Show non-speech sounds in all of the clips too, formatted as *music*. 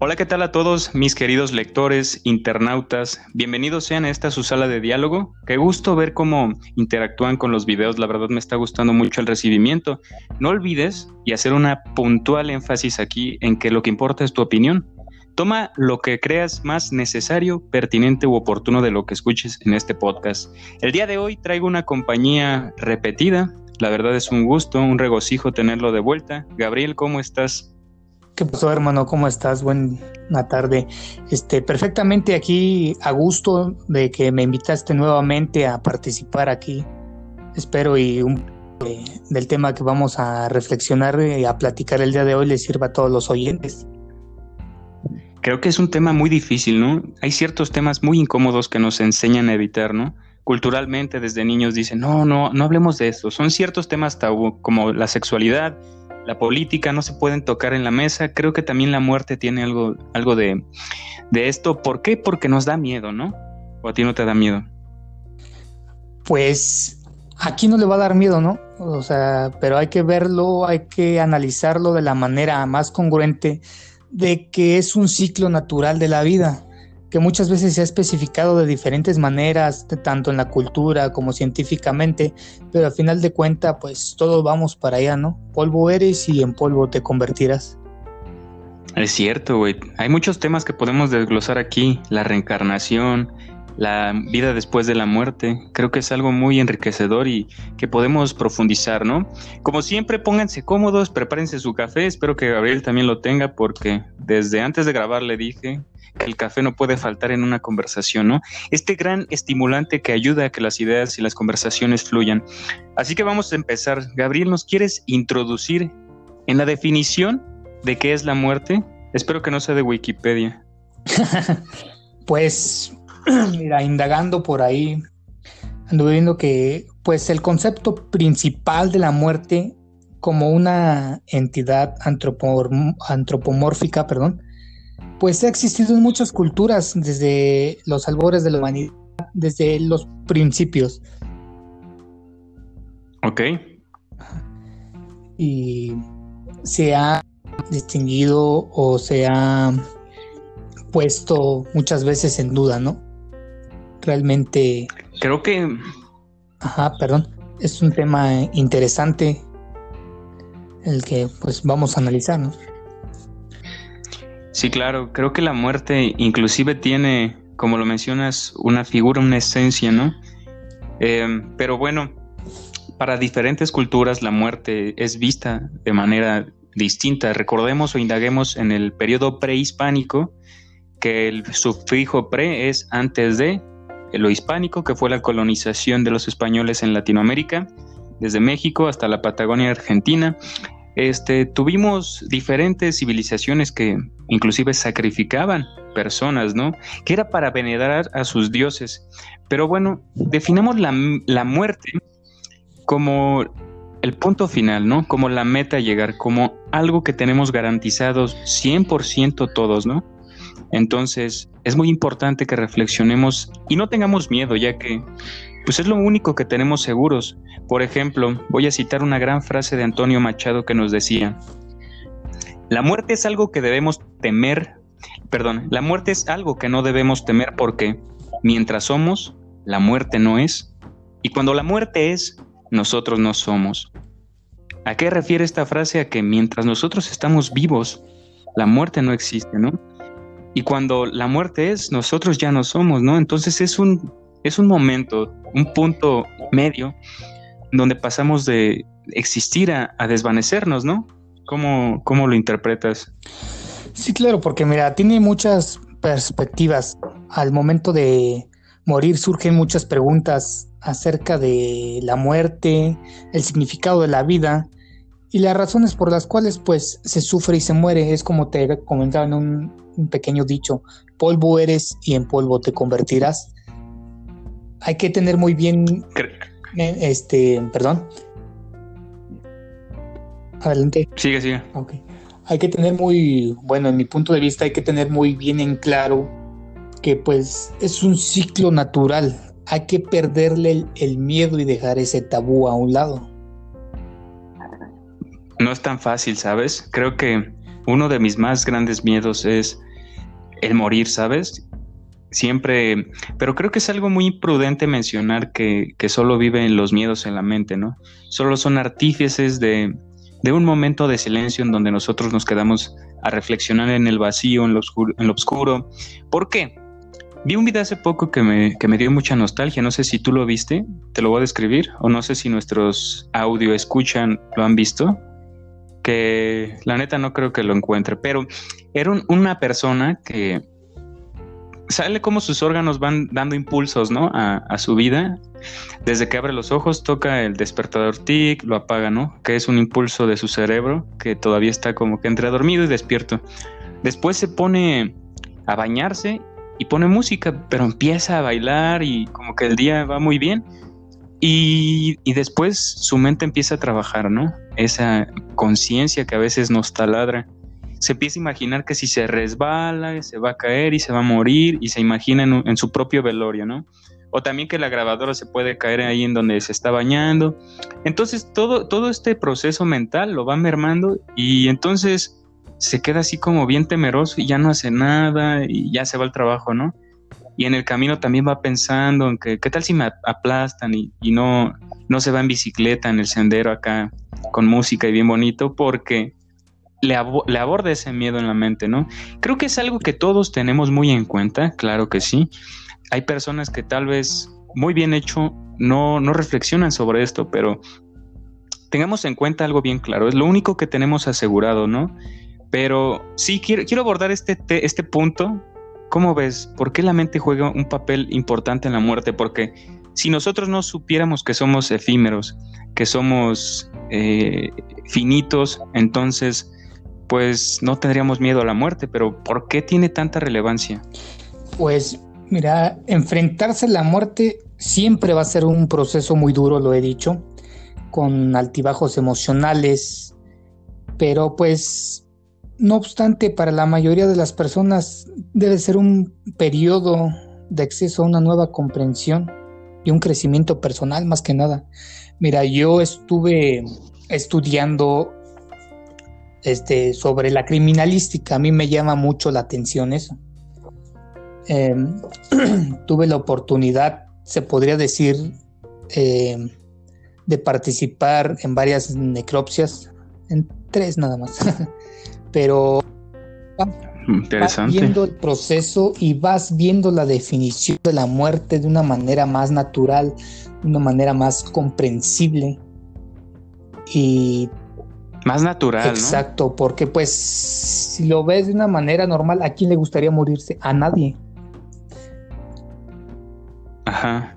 Hola, ¿qué tal a todos mis queridos lectores, internautas? Bienvenidos sean a esta su sala de diálogo. Qué gusto ver cómo interactúan con los videos, la verdad me está gustando mucho el recibimiento. No olvides y hacer una puntual énfasis aquí en que lo que importa es tu opinión. Toma lo que creas más necesario, pertinente u oportuno de lo que escuches en este podcast. El día de hoy traigo una compañía repetida. La verdad es un gusto, un regocijo tenerlo de vuelta. Gabriel, ¿cómo estás? ¿Qué pasó, hermano? ¿Cómo estás? Buena tarde. Este, perfectamente aquí a gusto de que me invitaste nuevamente a participar aquí. Espero y un del tema que vamos a reflexionar y a platicar el día de hoy les sirva a todos los oyentes. Creo que es un tema muy difícil, ¿no? Hay ciertos temas muy incómodos que nos enseñan a evitar, ¿no? Culturalmente desde niños dicen, no, no, no hablemos de eso. Son ciertos temas tabú como la sexualidad, la política no se pueden tocar en la mesa. Creo que también la muerte tiene algo, algo de, de esto. ¿Por qué? Porque nos da miedo, ¿no? ¿O a ti no te da miedo? Pues aquí no le va a dar miedo, ¿no? O sea, pero hay que verlo, hay que analizarlo de la manera más congruente de que es un ciclo natural de la vida que muchas veces se ha especificado de diferentes maneras, tanto en la cultura como científicamente, pero al final de cuentas, pues todos vamos para allá, ¿no? Polvo eres y en polvo te convertirás. Es cierto, güey. Hay muchos temas que podemos desglosar aquí, la reencarnación, la vida después de la muerte. Creo que es algo muy enriquecedor y que podemos profundizar, ¿no? Como siempre, pónganse cómodos, prepárense su café. Espero que Gabriel también lo tenga porque desde antes de grabar le dije el café no puede faltar en una conversación, ¿no? Este gran estimulante que ayuda a que las ideas y las conversaciones fluyan. Así que vamos a empezar. Gabriel, ¿nos quieres introducir en la definición de qué es la muerte? Espero que no sea de Wikipedia. *laughs* pues, *clears throat* mira, indagando por ahí, ando viendo que, pues, el concepto principal de la muerte como una entidad antropomórfica, perdón, pues ha existido en muchas culturas desde los albores de la humanidad, desde los principios. Ok. Y se ha distinguido o se ha puesto muchas veces en duda, ¿no? Realmente. Creo que. Ajá, perdón. Es un tema interesante el que pues vamos a analizar, ¿no? Sí, claro, creo que la muerte inclusive tiene, como lo mencionas, una figura, una esencia, ¿no? Em, pero bueno, para diferentes culturas la muerte es vista de manera distinta. Recordemos o indaguemos en el periodo prehispánico que el sufijo pre es antes de lo hispánico, que fue la colonización de los españoles en Latinoamérica, desde México hasta la Patagonia Argentina. Este, tuvimos diferentes civilizaciones que inclusive sacrificaban personas, ¿no? Que era para venerar a sus dioses. Pero bueno, definamos la, la muerte como el punto final, ¿no? Como la meta a llegar, como algo que tenemos garantizados 100% todos, ¿no? Entonces, es muy importante que reflexionemos y no tengamos miedo, ya que pues es lo único que tenemos seguros. Por ejemplo, voy a citar una gran frase de Antonio Machado que nos decía, la muerte es algo que debemos temer, perdón, la muerte es algo que no debemos temer porque mientras somos, la muerte no es, y cuando la muerte es, nosotros no somos. ¿A qué refiere esta frase? A que mientras nosotros estamos vivos, la muerte no existe, ¿no? Y cuando la muerte es, nosotros ya no somos, ¿no? Entonces es un es un momento, un punto medio donde pasamos de existir a, desvanecernos, ¿no? ¿Cómo, ¿Cómo, lo interpretas? Sí, claro, porque mira, tiene muchas perspectivas. Al momento de morir surgen muchas preguntas acerca de la muerte, el significado de la vida y las razones por las cuales pues se sufre y se muere. Es como te comentaba en un, un pequeño dicho, polvo eres y en polvo te convertirás hay que tener muy bien, este, perdón. Adelante. Sigue, sigue. Okay. Hay que tener muy, bueno, en mi punto de vista, hay que tener muy bien en claro que pues es un ciclo natural. Hay que perderle el miedo y dejar ese tabú a un lado. No es tan fácil, ¿sabes? Creo que uno de mis más grandes miedos es el morir, ¿sabes? Siempre, pero creo que es algo muy imprudente mencionar que, que solo viven los miedos en la mente, ¿no? Solo son artífices de, de un momento de silencio en donde nosotros nos quedamos a reflexionar en el vacío, en lo oscuro. En lo oscuro. ¿Por qué? Vi un video hace poco que me, que me dio mucha nostalgia, no sé si tú lo viste, te lo voy a describir, o no sé si nuestros audio escuchan lo han visto, que la neta no creo que lo encuentre, pero era una persona que sale como sus órganos van dando impulsos, ¿no? A, su vida. Desde que abre los ojos, toca el despertador tic, lo apaga, ¿no? Que es un impulso de su cerebro que todavía está como que entre dormido y despierto. Después se pone a bañarse y pone música, pero empieza a bailar y como que el día va muy bien. Y, y después su mente empieza a trabajar, ¿no? Esa conciencia que a veces nos taladra se empieza a imaginar que si se resbala, se va a caer y se va a morir y se imagina en, su propio velorio, ¿no? O también que la grabadora se puede caer ahí en donde se está bañando. Entonces todo, todo este proceso mental lo va mermando y entonces se queda así como bien temeroso y ya no hace nada y ya se va al trabajo, ¿no? Y en el camino también va pensando en que qué tal si me aplastan y, no, no se va en bicicleta en el sendero acá con música y bien bonito porque le, aborda ese miedo en la mente, ¿no? Creo que es algo que todos tenemos muy en cuenta, claro que sí. Hay personas que tal vez muy bien hecho no, no reflexionan sobre esto, pero tengamos en cuenta algo bien claro, es lo único que tenemos asegurado, ¿no? Pero sí, quiero, quiero abordar este, este punto. ¿Cómo ves? ¿Por qué la mente juega un papel importante en la muerte? Porque si nosotros no supiéramos que somos efímeros, que somos eh, finitos, entonces pues no tendríamos miedo a la muerte, pero ¿por qué tiene tanta relevancia? Pues mira, enfrentarse a la muerte siempre va a ser un proceso muy duro, lo he dicho, con altibajos emocionales, pero pues no obstante, para la mayoría de las personas debe ser un periodo de acceso a una nueva comprensión y un crecimiento personal más que nada. Mira, yo estuve estudiando este, sobre la criminalística. A mí me llama mucho la atención eso. Em, *clears throat* tuve la oportunidad, se podría decir, em, de participar en varias necropsias, en tres nada más. *laughs* Pero vas viendo el proceso y vas viendo la definición de la muerte de una manera más natural, de una manera más comprensible. Y más natural. Exacto, porque pues si lo ves de una manera normal, ¿a quién le gustaría morirse? A nadie. Ajá.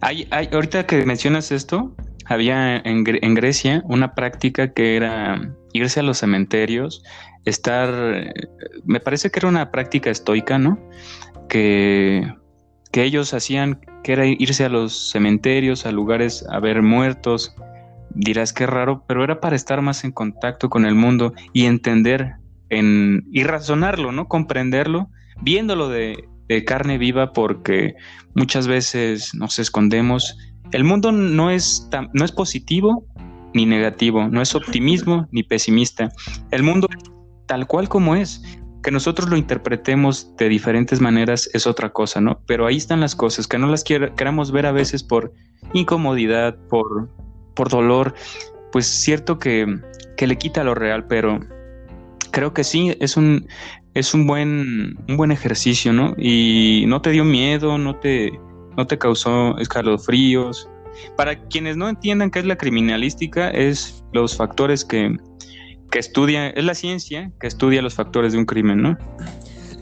Hay, hay, ahorita que mencionas esto, había en, Grecia una práctica que era irse a los cementerios, estar, me parece que era una práctica estoica, ¿no? Que, que ellos hacían, que era irse a los cementerios, a lugares a ver muertos, dirás que raro, pero era para estar más en contacto con el mundo y entender en, y razonarlo, ¿no? Comprenderlo, viéndolo de, carne viva porque muchas veces nos escondemos. El mundo no es, no es positivo ni negativo, no es optimismo *laughs* ni pesimista. El mundo tal cual como es. Que nosotros lo interpretemos de diferentes maneras es otra cosa, ¿no? Pero ahí están las cosas, que no las queramos ver a veces por incomodidad, por, por dolor, pues cierto que, le quita lo real, pero creo que sí, es un, es un buen, un buen ejercicio, ¿no? Y no te dio miedo, no te, no te causó escalofríos. Para quienes no entiendan qué es la criminalística, es los factores que, que estudia, es la ciencia que estudia los factores de un crimen, ¿no?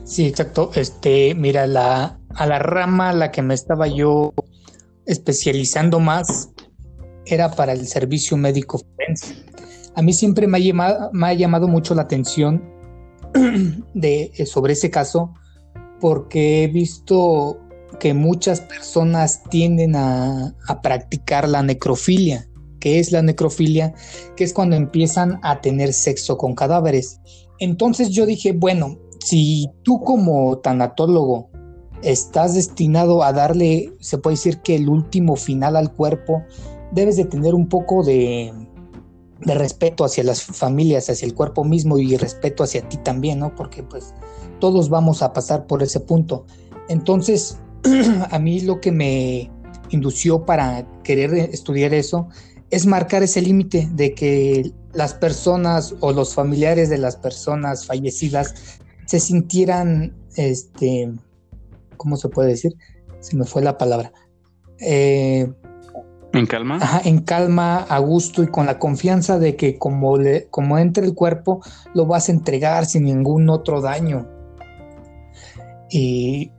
Sí, exacto. Este, mira, la, a la rama a la que me estaba yo especializando más era para el servicio médico forense. A mí siempre me ha llamado, mucho la atención *clears throat* sobre ese caso porque he visto que muchas personas tienden a, practicar la necrofilia. ¿Qué es la necrofilia? Que es cuando empiezan a tener sexo con cadáveres. Entonces yo dije, bueno, si tú como tanatólogo estás destinado a darle, se puede decir que el último final al cuerpo, debes de tener un poco de, de respeto hacia las familias, hacia el cuerpo mismo y respeto hacia ti también, ¿no? Porque pues todos vamos a pasar por ese punto. Entonces, *clears throat* a mí lo que me indució para querer estudiar eso es marcar ese límite de que las personas o los familiares de las personas fallecidas se sintieran, este, ¿cómo se puede decir? Se me fue la palabra. Eh, ¿En calma? Ajá, en calma, a gusto y con la confianza de que como, le, como entre el cuerpo, lo vas a entregar sin ningún otro daño. Y...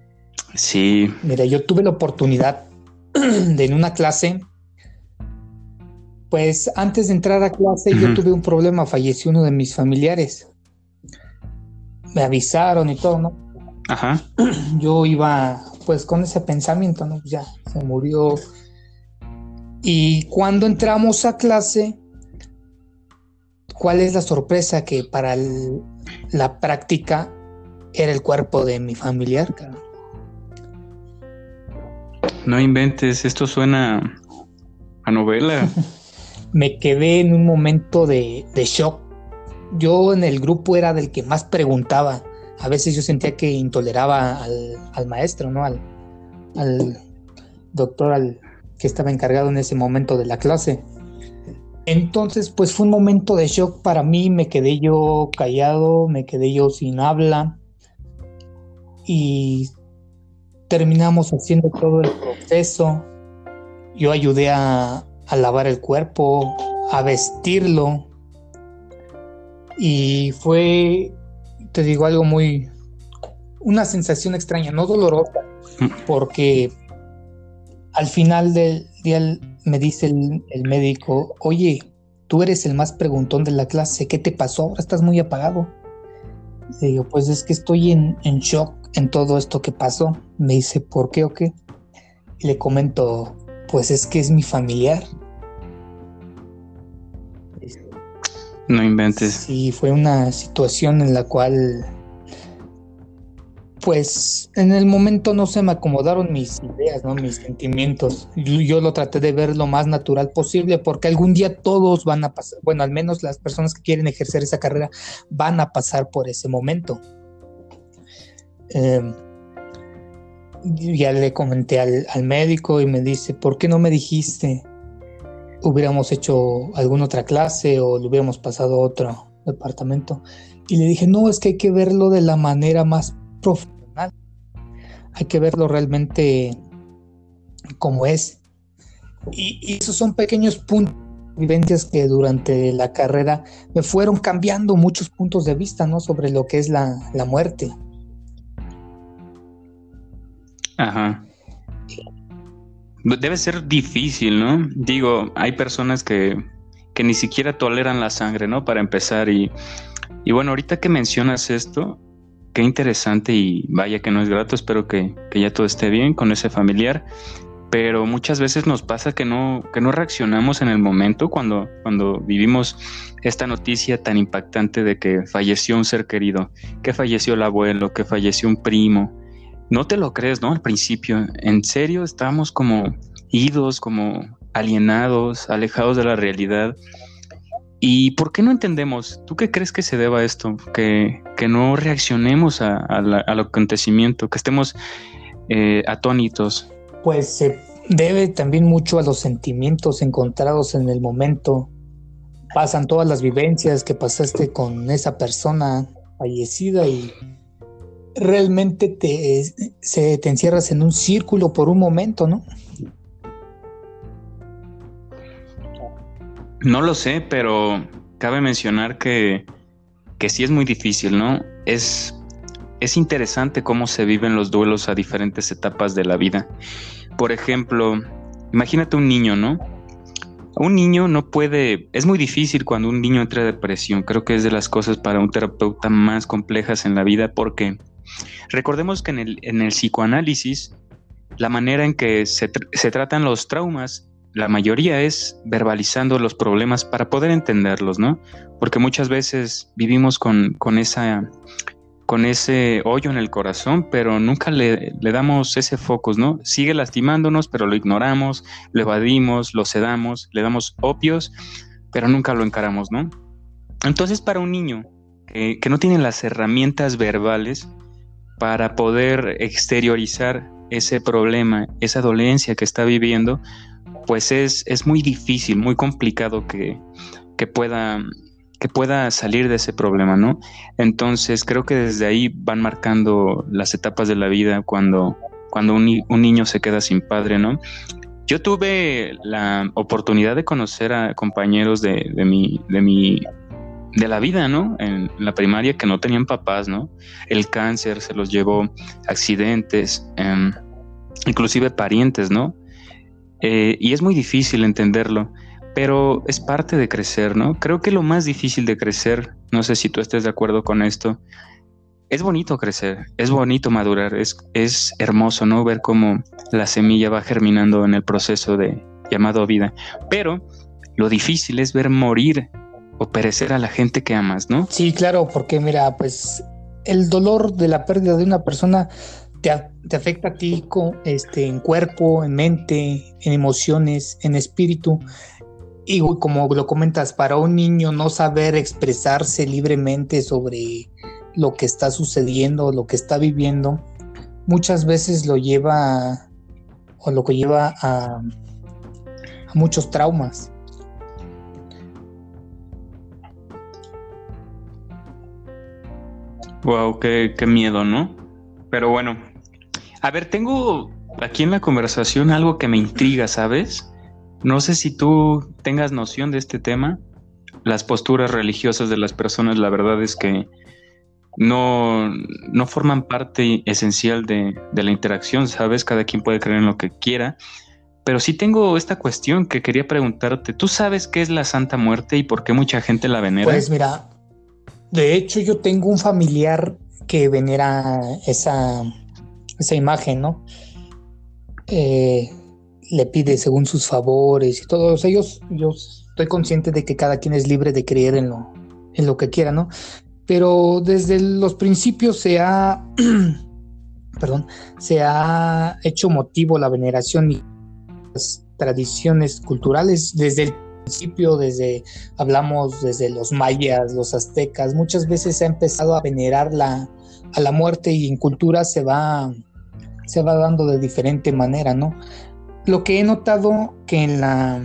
Sí. Mira, yo tuve la oportunidad *clears throat* de en una clase, pues antes de entrar a clase yo tuve un problema, falleció uno de mis familiares. Me avisaron y todo, ¿no? Ajá. *clears throat* Yo iba pues con ese pensamiento, ¿no? Pues ya, se murió. Y cuando entramos a clase, ¿cuál es la sorpresa? Que para la práctica era el cuerpo de mi familiar, No inventes, esto suena a novela. *laughs* Me quedé en un momento de, shock. Yo en el grupo era del que más preguntaba. A veces yo sentía que intoleraba al, maestro, ¿no? Al, al doctor, al que estaba encargado en ese momento de la clase. Entonces, pues fue un momento de shock para mí, me quedé yo callado, me quedé yo sin habla y terminamos haciendo todo el proceso. Yo ayudé a, lavar el cuerpo, a vestirlo. Y fue, te digo, algo muy, una sensación extraña, no dolorosa, porque al final del día me dice el, el, médico, oye, tú eres el más preguntón de la clase, ¿qué te pasó? Ahora estás muy apagado. Le digo, pues es que estoy en, en shock en todo esto que pasó. Me dice, ¿por qué o qué? Y le comento, pues es que es mi familiar. No inventes. Sí, fue una situación en la cual pues en el momento no se me acomodaron mis ideas, ¿no? Mis sentimientos. Yo, lo traté de ver lo más natural posible porque algún día todos van a pasar, bueno, al menos las personas que quieren ejercer esa carrera van a pasar por ese momento. Em, ya le comenté al, al, médico y me dice, ¿por qué no me dijiste? Hubiéramos hecho alguna otra clase o le hubiéramos pasado a otro departamento. Y le dije, no, es que hay que verlo de la manera más profesional. Hay que verlo realmente como es. Y, esos son pequeños puntos, vivencias que durante la carrera me fueron cambiando muchos puntos de vista, ¿no? Sobre lo que es la, la muerte. Ajá. Debe ser difícil, ¿no? Digo, hay personas que, que ni siquiera toleran la sangre, ¿no? Para empezar. Y, y bueno, ahorita que mencionas esto, qué interesante y vaya que no es grato, espero que, ya todo esté bien con ese familiar, pero muchas veces nos pasa que no, que no reaccionamos en el momento cuando, cuando vivimos esta noticia tan impactante de que falleció un ser querido, que falleció el abuelo, que falleció un primo. No te lo crees, ¿no? Al principio, en serio, estamos como idos, como alienados, alejados de la realidad. ¿Y por qué no entendemos? ¿Tú qué crees que se deba a esto? Que, no reaccionemos al acontecimiento, que estemos eh, atónitos. Pues se debe también mucho a los sentimientos encontrados en el momento. Pasan todas las vivencias que pasaste con esa persona fallecida y realmente te, se, te encierras en un círculo por un momento, ¿no? No lo sé, pero cabe mencionar que, que sí es muy difícil, ¿no? Es, es interesante cómo se viven los duelos a diferentes etapas de la vida. Por ejemplo, imagínate un niño, ¿no? Un niño no puede, es muy difícil cuando un niño entra en depresión, creo que es de las cosas para un terapeuta más complejas en la vida porque recordemos que en el, en el psicoanálisis la manera en que se, se tratan los traumas la mayoría es verbalizando los problemas para poder entenderlos, ¿no? Porque muchas veces vivimos con, con esa con ese hoyo en el corazón, pero nunca le, le, damos ese focus, ¿no? Sigue lastimándonos, pero lo ignoramos, lo evadimos, lo sedamos, le damos opios, pero nunca lo encaramos, ¿no? Entonces, para un niño que, no tiene las herramientas verbales para poder exteriorizar ese problema, esa dolencia que está viviendo, pues es, es muy difícil, muy complicado que, que, pueda, que pueda salir de ese problema, ¿no? Entonces creo que desde ahí van marcando las etapas de la vida cuando, cuando un, un niño se queda sin padre, ¿no? Yo tuve la oportunidad de conocer a compañeros de, de, mi, de mi de la vida, ¿no? En la primaria que no tenían papás, ¿no? El cáncer se los llevó, accidentes, em, inclusive parientes, ¿no? Eh, y es muy difícil entenderlo, pero es parte de crecer, ¿no? Creo que lo más difícil de crecer, no sé si tú estés de acuerdo con esto, es bonito crecer, es bonito madurar, es, es hermoso, ¿no? Ver cómo la semilla va germinando en el proceso de llamado vida. Pero lo difícil es ver morir o perecer a la gente que amas, ¿no? Sí, claro, porque mira, pues el dolor de la pérdida de una persona te, te afecta a ti este, en cuerpo, en mente, en emociones, en espíritu. Y como lo comentas, para un niño no saber expresarse libremente sobre lo que está sucediendo, lo que está viviendo, muchas veces lo lleva o lo que lleva a, muchos traumas. Wow, qué, qué, miedo, ¿no? Pero bueno, a ver, tengo aquí en la conversación algo que me intriga, ¿sabes? No sé si tú tengas noción de este tema. Las posturas religiosas de las personas, la verdad es que no, no forman parte esencial de, la interacción, ¿sabes? Cada quien puede creer en lo que quiera. Pero sí tengo esta cuestión que quería preguntarte. ¿Tú sabes qué es la Santa Muerte y por qué mucha gente la venera? Pues mira, de hecho yo tengo un familiar que venera esa, esa imagen, ¿no? Eh, le pide según sus favores y todos ellos, yo estoy consciente de que cada quien es libre de creer en lo, en lo que quiera, ¿no? pero desde los principios se ha, *clears throat* perdón, se ha hecho motivo la veneración y las tradiciones culturales desde el principio, desde, hablamos desde los mayas, los aztecas, muchas veces se ha empezado a venerar la, a la muerte y en cultura se va, se va dando de diferente manera, ¿no? Lo que he notado que en las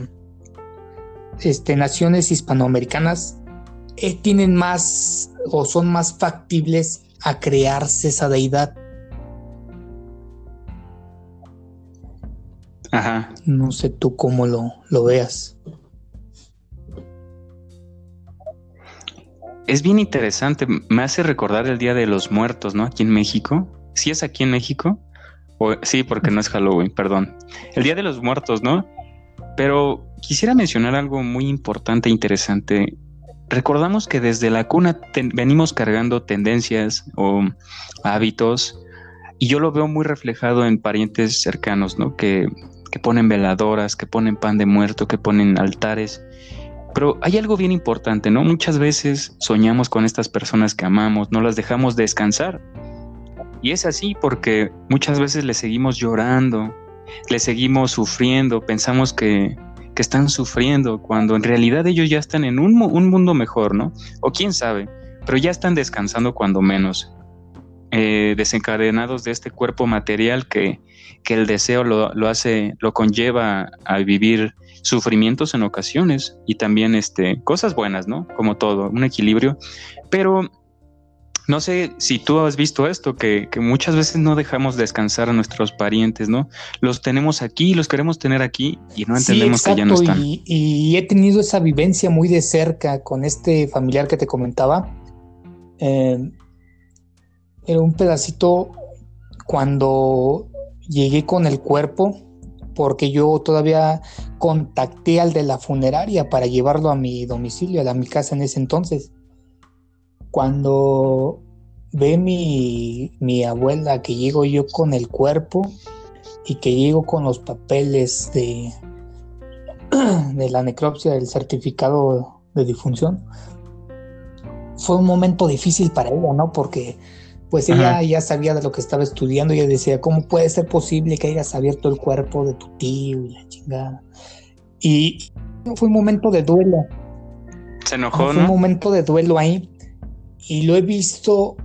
este, naciones hispanoamericanas eh, tienen más o son más factibles a crearse esa deidad. Ajá. No sé tú cómo lo, lo veas. Es bien interesante, me hace recordar el Día de los Muertos, ¿no? Aquí en México. ¿Sí es aquí en México? O, sí, porque no es Halloween, perdón. El Día de los Muertos, ¿no? Pero quisiera mencionar algo muy importante e interesante recordamos que desde la cuna venimos cargando tendencias o hábitos y yo lo veo muy reflejado en parientes cercanos, ¿no? Que, que ponen veladoras, que ponen pan de muerto, que ponen altares. Pero hay algo bien importante, ¿no? Muchas veces soñamos con estas personas que amamos, no las dejamos descansar. Y es así porque muchas veces le seguimos llorando, le seguimos sufriendo, pensamos que, que están sufriendo cuando en realidad ellos ya están en un, mundo mejor, ¿no? O quién sabe, pero ya están descansando cuando menos, eh, desencadenados de este cuerpo material que, que el deseo lo, lo, hace, lo conlleva a vivir sufrimientos en ocasiones y también este, cosas buenas, ¿no? Como todo, un equilibrio, pero no sé si tú has visto esto, que, muchas veces no dejamos descansar a nuestros parientes, ¿no? Los tenemos aquí, los queremos tener aquí y no entendemos que ya no están. Y, he tenido esa vivencia muy de cerca con este familiar que te comentaba. Eh, era un pedacito cuando llegué con el cuerpo, porque yo todavía contacté al de la funeraria para llevarlo a mi domicilio, a mi casa en ese entonces cuando ve mi, abuela que llego yo con el cuerpo y que llego con los papeles de, *clears throat* de la necropsia del certificado de difunción, fue un momento difícil para ella, ¿no? Porque pues ella ya sabía de lo que estaba estudiando y ella decía, ¿cómo puede ser posible que hayas abierto el cuerpo de tu tío y la chingada? Y fue un momento de duelo. Se enojó, un momento de duelo ahí. Y lo he visto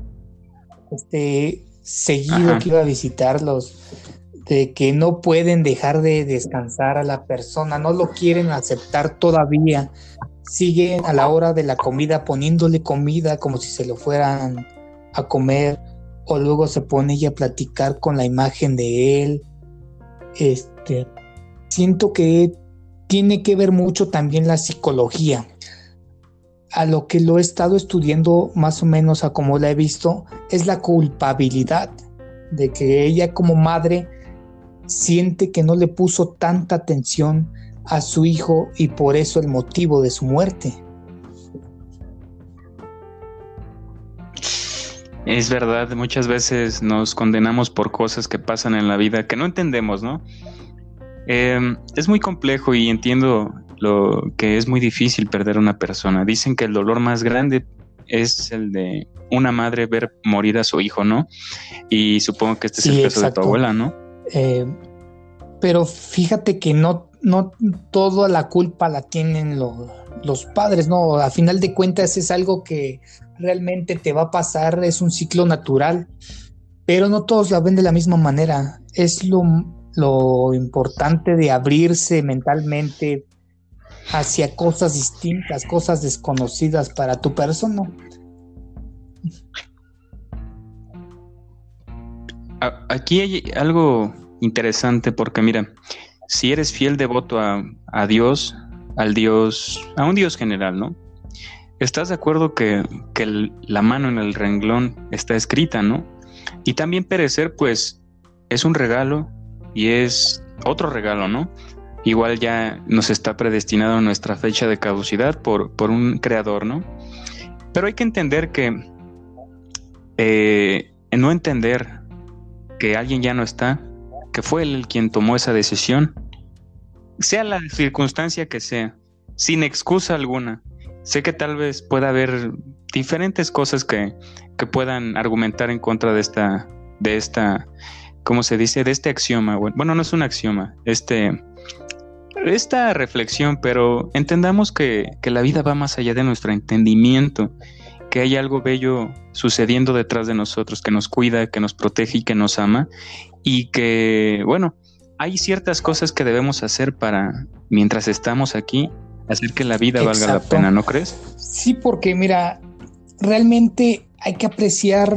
este, seguido que iba a visitarlos, de que no pueden dejar de descansar a la persona, no lo quieren aceptar todavía, siguen a la hora de la comida poniéndole comida como si se lo fueran a comer, o luego se pone ella a platicar con la imagen de él. Este, siento que tiene que ver mucho también la psicología. A lo que lo he estado estudiando más o menos a como la he visto, es la culpabilidad de que ella como madre siente que no le puso tanta atención a su hijo y por eso el motivo de su muerte. Es verdad, muchas veces nos condenamos por cosas que pasan en la vida que no entendemos, ¿no? Em, es muy complejo y entiendo lo que es muy difícil perder a una persona. Dicen que el dolor más grande es el de una madre ver morir a su hijo, ¿no? Y supongo que este es el caso de tu abuela, ¿no? Eh, pero fíjate que no, no toda la culpa la tienen los padres, ¿no? A final de cuentas es algo que realmente te va a pasar, es un ciclo natural, pero no todos la ven de la misma manera. Es lo, lo importante de abrirse mentalmente hacia cosas distintas, cosas desconocidas para tu persona. Aquí hay algo interesante porque mira, si eres fiel devoto a, a Dios, al Dios, a un Dios general, ¿no? ¿Estás de acuerdo que, que la mano en el renglón está escrita, ¿no? Y también perecer, pues, es un regalo y es otro regalo, ¿no? Igual ya nos está predestinado nuestra fecha de caducidad por, por un creador, ¿no? Pero hay que entender que eh, no entender que alguien ya no está, que fue él quien tomó esa decisión, sea la circunstancia que sea, sin excusa alguna. Sé que tal vez pueda haber diferentes cosas que, que puedan argumentar en contra de esta, de esta, ¿cómo se dice? De este axioma. Bueno, no es un axioma, este, esta reflexión, pero entendamos que, que la vida va más allá de nuestro entendimiento que hay algo bello sucediendo detrás de nosotros, que nos cuida, que nos protege y que nos ama, y que, bueno, hay ciertas cosas que debemos hacer para, mientras estamos aquí, hacer que la vida valga la pena, ¿no crees? Sí, porque mira, realmente hay que apreciar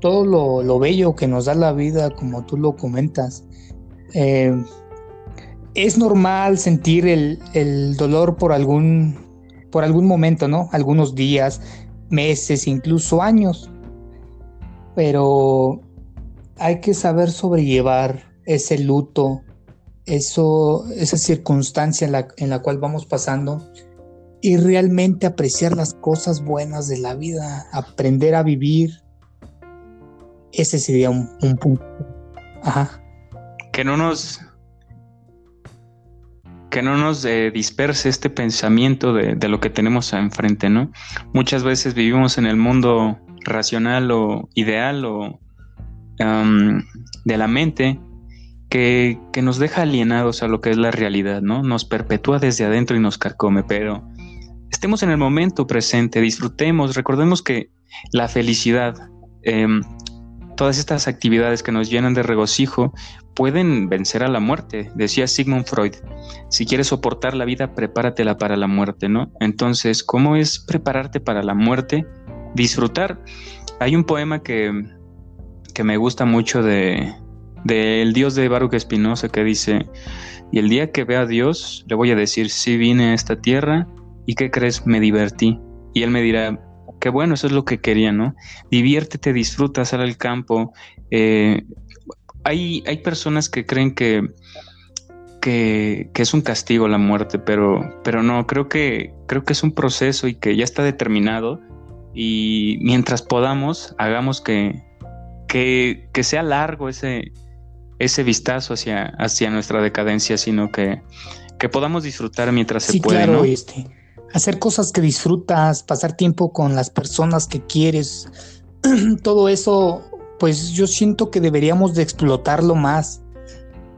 todo lo, bello que nos da la vida, como tú lo comentas. Eh, es normal sentir el, el, dolor por algún, por algún momento, ¿no? Algunos días, meses, incluso años. Pero hay que saber sobrellevar ese luto, eso, esa circunstancia en la, en la cual vamos pasando y realmente apreciar las cosas buenas de la vida, aprender a vivir. Ese sería un, punto. Ajá. Que no nos que no nos eh, disperse este pensamiento de, de, lo que tenemos enfrente, ¿no? Muchas veces vivimos en el mundo racional o ideal o de la mente que, nos deja alienados a lo que es la realidad, ¿no? Nos perpetúa desde adentro y nos carcome, pero estemos en el momento presente, disfrutemos, recordemos que la felicidad, em, todas estas actividades que nos llenan de regocijo, pueden vencer a la muerte, decía Sigmund Freud. Si quieres soportar la vida, prepáratela para la muerte, ¿no? Entonces, ¿cómo es prepararte para la muerte? Disfrutar. Hay un poema que, que me gusta mucho de del Dios de Baruch Espinosa que dice, y el día que vea a Dios, le voy a decir, sí vine a esta tierra y qué crees, me divertí. Y él me dirá, qué bueno, eso es lo que quería, ¿no? Diviértete, disfruta, sal al campo, eh, hay, hay personas que creen que, que, es un castigo la muerte, pero, pero no, creo que, creo que es un proceso y que ya está determinado y mientras podamos, hagamos que, que, que sea largo ese, ese vistazo hacia, hacia nuestra decadencia, sino que, que podamos disfrutar mientras se puede. Claro, este, hacer cosas que disfrutas, pasar tiempo con las personas que quieres, *clears throat* todo eso pues yo siento que deberíamos de explotarlo más.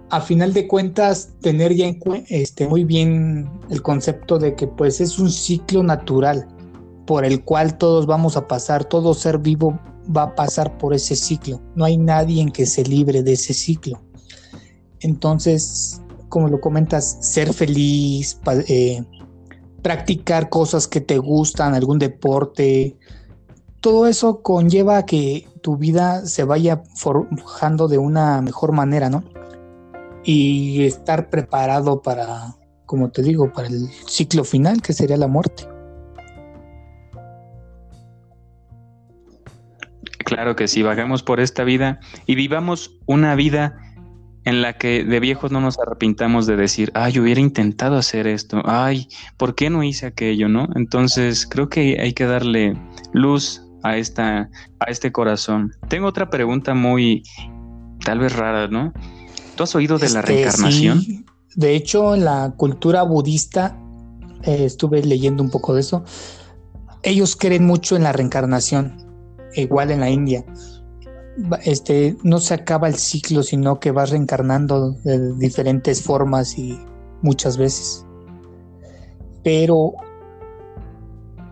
a final de cuentas tener ya este, muy bien el concepto de que pues es un ciclo natural por el cual todos vamos a pasar, todo ser vivo va a pasar por ese ciclo. No hay nadie en que se libre de ese ciclo. Entonces, como lo comentas, ser feliz, eh, practicar cosas que te gustan, algún deporte, todo eso conlleva a que tu vida se vaya forjando de una mejor manera, ¿no? Y estar preparado para, como te digo, para el ciclo final, que sería la muerte. Claro que sí, vagamos por esta vida y vivamos una vida en la que de viejos no nos arrepintamos de decir, ay, hubiera intentado hacer esto, ay, ¿por qué no hice aquello, no? Entonces creo que hay que darle luz a esta, a este corazón. Tengo otra pregunta muy, tal vez rara, ¿no? ¿Tú has oído de la este, reencarnación? De hecho, en la cultura budista, eh, estuve leyendo un poco de eso. Ellos creen mucho en la reencarnación igual en la India. Este, no se acaba el ciclo, sino que vas reencarnando de diferentes formas y muchas veces. Pero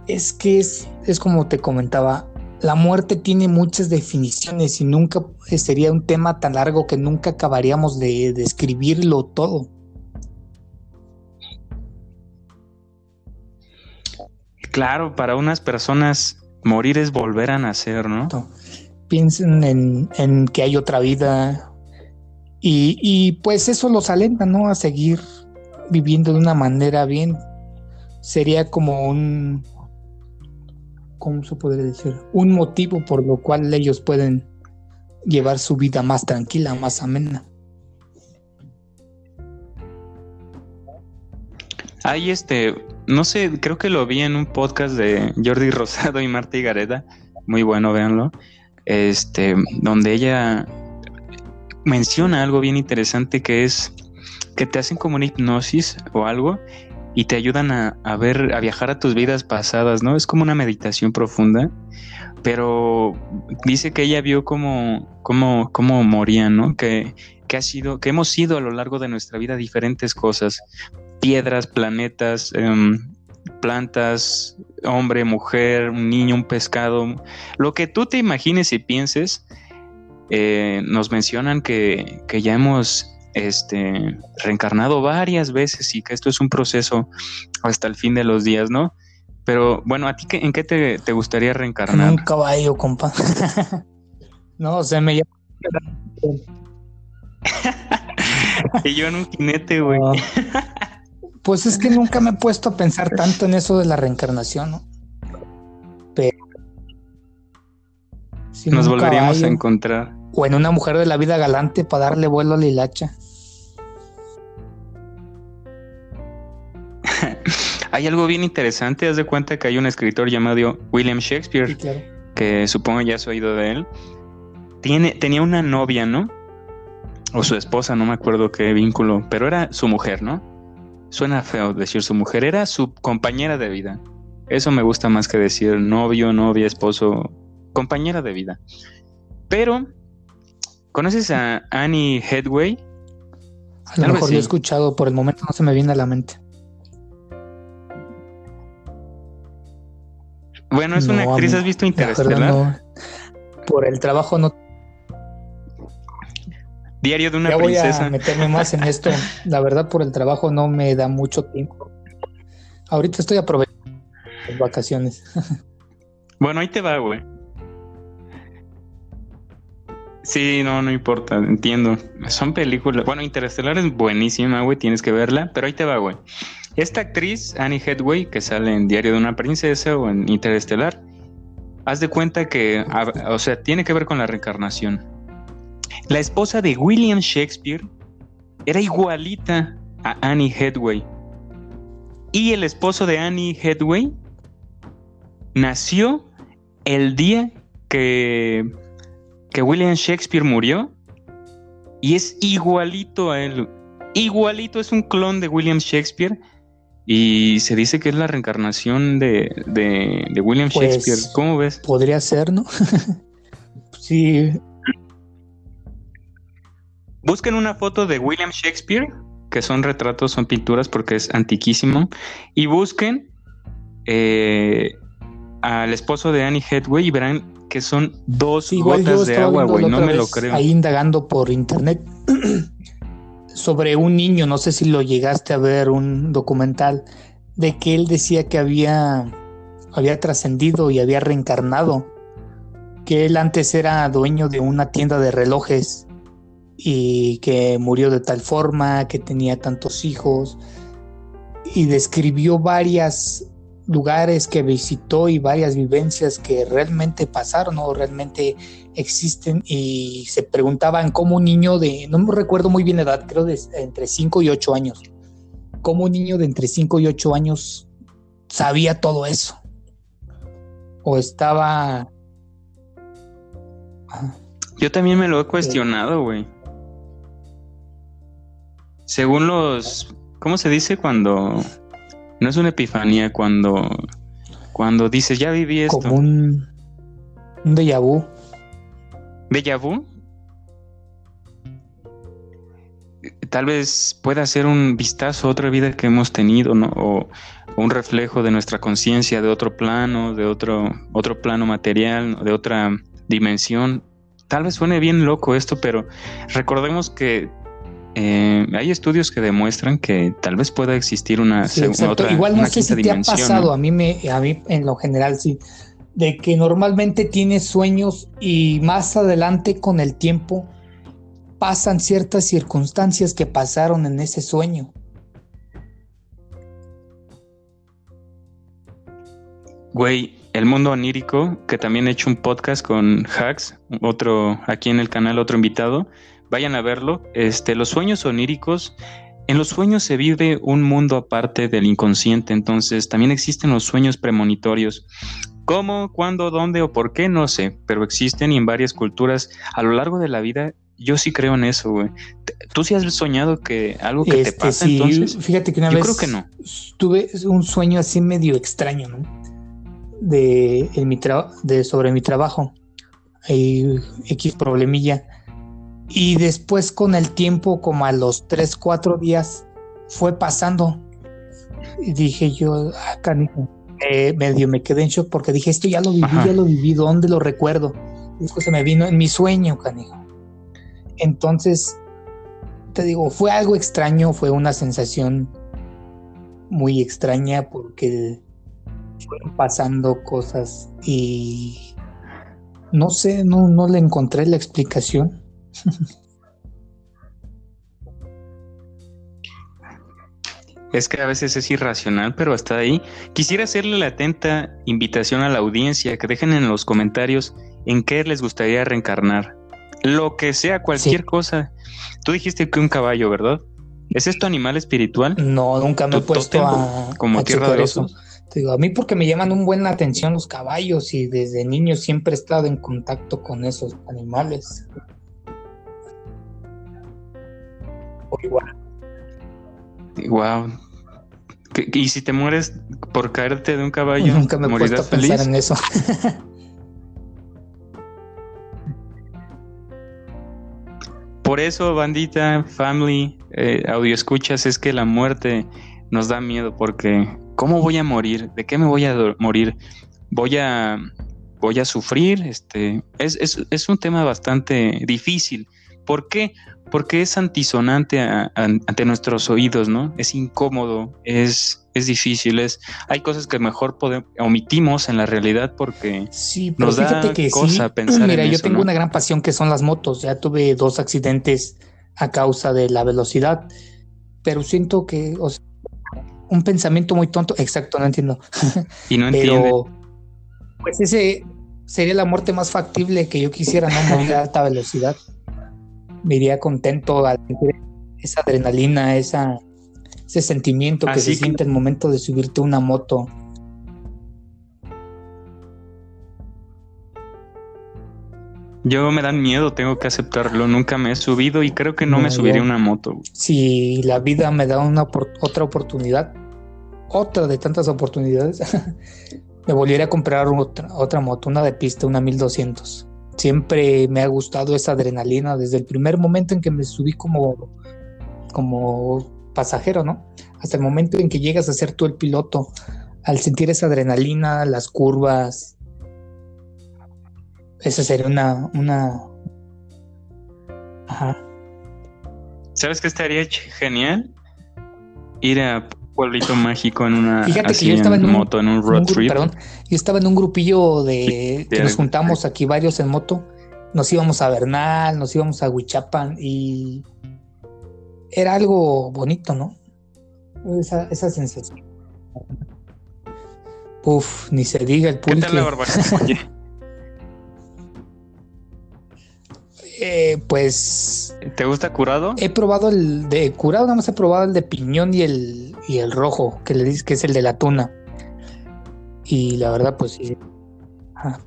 es que es, es como te comentaba, la muerte tiene muchas definiciones y nunca sería un tema tan largo que nunca acabaríamos de describirlo todo. Claro, para unas personas Morir es volver a nacer, ¿no? Piensen en, que hay otra vida y, pues eso los alenta, ¿no? A seguir viviendo de una manera bien. Sería como un, ¿cómo se podría decir? Un motivo por lo cual ellos pueden llevar su vida más tranquila, más amena. Hay este, no sé, creo que lo vi en un podcast de Jordi *laughs* Rosado y Marta Gareda, muy bueno, véanlo, este, donde ella menciona algo bien interesante que es que te hacen como una hipnosis o algo y te ayudan a, ver, a viajar a tus vidas pasadas, ¿no? Es como una meditación profunda, pero dice que ella vio cómo, cómo, cómo morían, ¿no? Que, que ha sido, que hemos sido a lo largo de nuestra vida diferentes cosas, piedras, planetas, em, plantas, hombre, mujer, un niño, un pescado, lo que tú te imagines y pienses, eh, nos mencionan que, ya hemos este, reencarnado varias veces y que esto es un proceso hasta el fin de los días, ¿no? Pero bueno, ¿a ti qué, en qué te, gustaría reencarnar? En un caballo, compa. *laughs* no, se me llama. *laughs* y yo en un jinete, güey. *laughs* Pues es que nunca me he puesto a pensar tanto en eso de la reencarnación, ¿no? Pero. Nos volveríamos a encontrar. O en una mujer de la vida galante para darle vuelo a la hilacha. *laughs* hay algo bien interesante. Haz de cuenta que hay un escritor llamado William Shakespeare, que supongo ya has oído de él. Tiene, tenía una novia, ¿no? O su esposa, no me acuerdo qué vínculo, pero era su mujer, ¿no? Suena feo decir su mujer, era su compañera de vida. Eso me gusta más que decir novio, novia, esposo, compañera de vida. Pero, ¿conoces a Annie Headway? A lo mejor lo he escuchado, por el momento no se me viene a la mente. Bueno, es una actriz, ¿has visto Interestelar? Por el trabajo no Diario de una ya princesa. Voy a meterme más en esto. *laughs* La verdad, por el trabajo no me da mucho tiempo. Ahorita estoy aprovechando las vacaciones. *laughs* bueno, ahí te va, güey. Sí, no, no importa, entiendo. Son películas. Bueno, Interestelar es buenísima, güey, tienes que verla, pero ahí te va, güey. Esta actriz, Annie Headway, que sale en Diario de una Princesa o en Interestelar, haz de cuenta que, o sea, tiene que ver con la reencarnación. La esposa de William Shakespeare era igualita a Annie Headway. Y el esposo de Annie Headway nació el día que, que William Shakespeare murió. Y es igualito a él. Igualito, es un clon de William Shakespeare. Y se dice que es la reencarnación de, William pues, Shakespeare. ¿Cómo ves? Podría ser, ¿no? *laughs* sí, Busquen una foto de William Shakespeare, que son retratos, son pinturas porque es antiquísimo, y busquen eh, al esposo de Annie Hathaway y verán que son dos gotas de agua, güey. No me lo creo. Ahí indagando por internet *clears throat* sobre un niño, no sé si lo llegaste a ver, un documental, de que él decía que había, había trascendido y había reencarnado. Que él antes era dueño de una tienda de relojes y que murió de tal forma, que tenía tantos hijos y describió varias lugares que visitó y varias vivencias que realmente pasaron o realmente existen y se preguntaban cómo un niño de, no me recuerdo muy bien la edad, creo de entre 5 y 8 años, cómo un niño de entre 5 y 8 años sabía todo eso. O estaba... Yo también me lo he cuestionado, güey. Según los... ¿Cómo se dice cuando no es una epifanía cuando, cuando dices, ya viví esto. Como un, un déjà vu. ¿Déjà vu? Tal vez pueda ser un vistazo a otra vida que hemos tenido, ¿no? O, un reflejo de nuestra conciencia de otro plano, de otro, otro plano material, de otra dimensión. Tal vez suene bien loco esto, pero recordemos que eh, hay estudios que demuestran que tal vez pueda existir una, segunda Igual no sé si te ha pasado, a mí me, a mí en lo general sí, de que normalmente tienes sueños y más adelante con el tiempo pasan ciertas circunstancias que pasaron en ese sueño. Güey, el mundo onírico, que también he hecho un podcast con Hacks, otro aquí en el canal, otro invitado, vayan a verlo. Este, los sueños oníricos, en los sueños se vive un mundo aparte del inconsciente, entonces también existen los sueños premonitorios. ¿Cómo, cuándo, dónde o por qué? No sé, pero existen y en varias culturas a lo largo de la vida yo sí creo en eso, güey. ¿Tú sí has soñado que algo que te este, pasa entonces? Fíjate que una yo creo que no. tuve un sueño así medio extraño, ¿no? De, en mi de sobre mi trabajo. Hay X problemilla y después con el tiempo, como a los 3, 4 días, fue pasando. Y dije yo, ah, canijo. Eh, medio me quedé en shock porque dije, esto ya lo viví, ya lo viví, ¿dónde lo recuerdo? Y después se me vino en mi sueño, canijo. Entonces, te digo, fue algo extraño, fue una sensación muy extraña porque fueron pasando cosas y no sé, no, no le encontré la explicación. Es que a veces es irracional, pero hasta ahí. Quisiera hacerle la atenta invitación a la audiencia que dejen en los comentarios en qué les gustaría reencarnar. Lo que sea, cualquier cosa. Tú dijiste que un caballo, ¿verdad? ¿Es esto animal espiritual? No, nunca me he puesto a, como tierra de eso. digo, a mí porque me llaman un buen atención los caballos y desde niño siempre he estado en contacto con esos animales. Igual. Wow. ¿Y si te mueres por caerte de un caballo? Nunca me he puesto a pensar en eso. *laughs* por eso, bandita, family, eh, audio escuchas, es que la muerte nos da miedo porque ¿cómo voy a morir? ¿De qué me voy a morir? Voy a voy a sufrir, este es, es, es un tema bastante difícil. ¿Por qué? Porque es antisonante ante nuestros oídos, ¿no? Es incómodo, es, es difícil, es, hay cosas que mejor podemos, omitimos en la realidad porque sí, pero nos da que cosa pensar Mira, yo tengo una gran pasión que son las motos, ya tuve dos accidentes a causa de la velocidad, pero siento que un pensamiento muy tonto, exacto, no entiendo. Y no *laughs* entiendo. Pues ese sería la muerte más factible que yo quisiera, no morir a alta velocidad me iría contento a esa adrenalina, esa, ese sentimiento que se siente el momento de subirte a una moto. Yo me dan miedo, tengo que aceptarlo. Nunca me he subido y creo que no, me subiría una moto. Si la vida me da una otra oportunidad, otra de tantas oportunidades, *laughs* me volvería a comprar otra, otra moto, una de pista, una 1200. Siempre me ha gustado esa adrenalina desde el primer momento en que me subí como, como pasajero, ¿no? Hasta el momento en que llegas a ser tú el piloto, al sentir esa adrenalina, las curvas. Esa sería una, una... Ajá. ¿Sabes qué estaría genial? Ir a pueblito mágico en una Fíjate que yo estaba en, moto, en un road trip. Perdón, yo estaba en un grupillo de que nos juntamos aquí varios en moto. Nos íbamos a Bernal, nos íbamos a Huichapan y era algo bonito, ¿no? Esa, esa sensación. Uf, ni se diga el pulque. ¿Qué tal la *laughs* Eh, pues. ¿Te gusta curado? He probado el de curado, nada más he probado el de piñón y el, y el rojo, que le dice que es el de la tuna. Y la verdad, pues sí.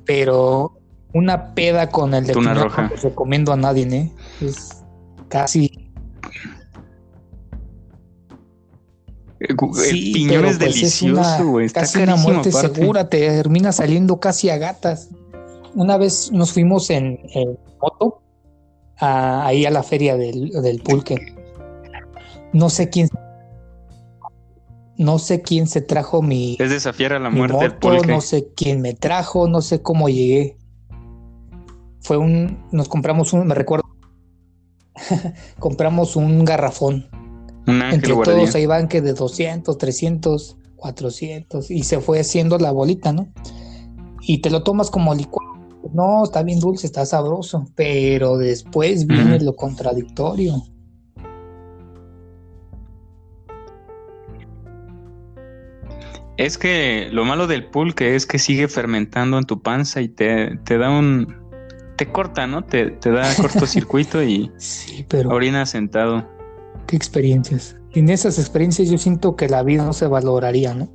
pero una peda con el de tuna piñón roja. No recomiendo a nadie, ¿eh? Es casi. Eh, el piñón es pues delicioso, güey. Casi una muerte segura, te termina saliendo casi a gatas. Una vez nos fuimos en, en moto ahí a la feria del, pulque. No sé quién no sé quién se trajo mi. Es desafiar a la muerte del pulque. No sé quién me trajo, no sé cómo llegué. Fue un. Nos compramos un. Me recuerdo. *laughs* compramos un garrafón. Un ángel Entre todos ahí van que de 200, 300, 400. Y se fue haciendo la bolita, ¿no? Y te lo tomas como licuado no, está bien dulce, está sabroso, pero después viene lo contradictorio. Es que lo malo del pulque es que sigue fermentando en tu panza y te, da un... te corta, ¿no? Te, te da *laughs* cortocircuito y sí, pero... orina sentado. Qué experiencias. En esas experiencias yo siento que la vida no se valoraría, ¿no?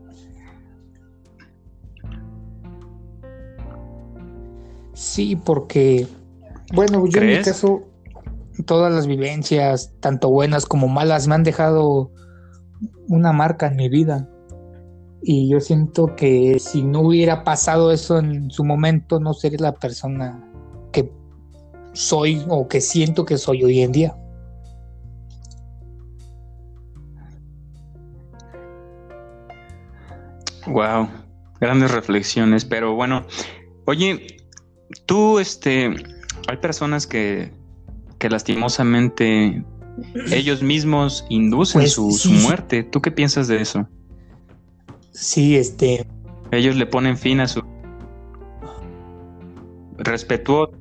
Sí, porque, bueno, yo en mi caso, todas las vivencias, tanto buenas como malas, me han dejado una marca en mi vida. Y yo siento que si no hubiera pasado eso en su momento, no sería la persona que soy o que siento que soy hoy en día. Wow, grandes reflexiones, pero bueno, oye, Tú, este, hay personas que, que lastimosamente ellos mismos inducen pues, su, muerte. ¿Tú qué piensas de eso? Sí, este. Ellos le ponen fin a su respetuoso,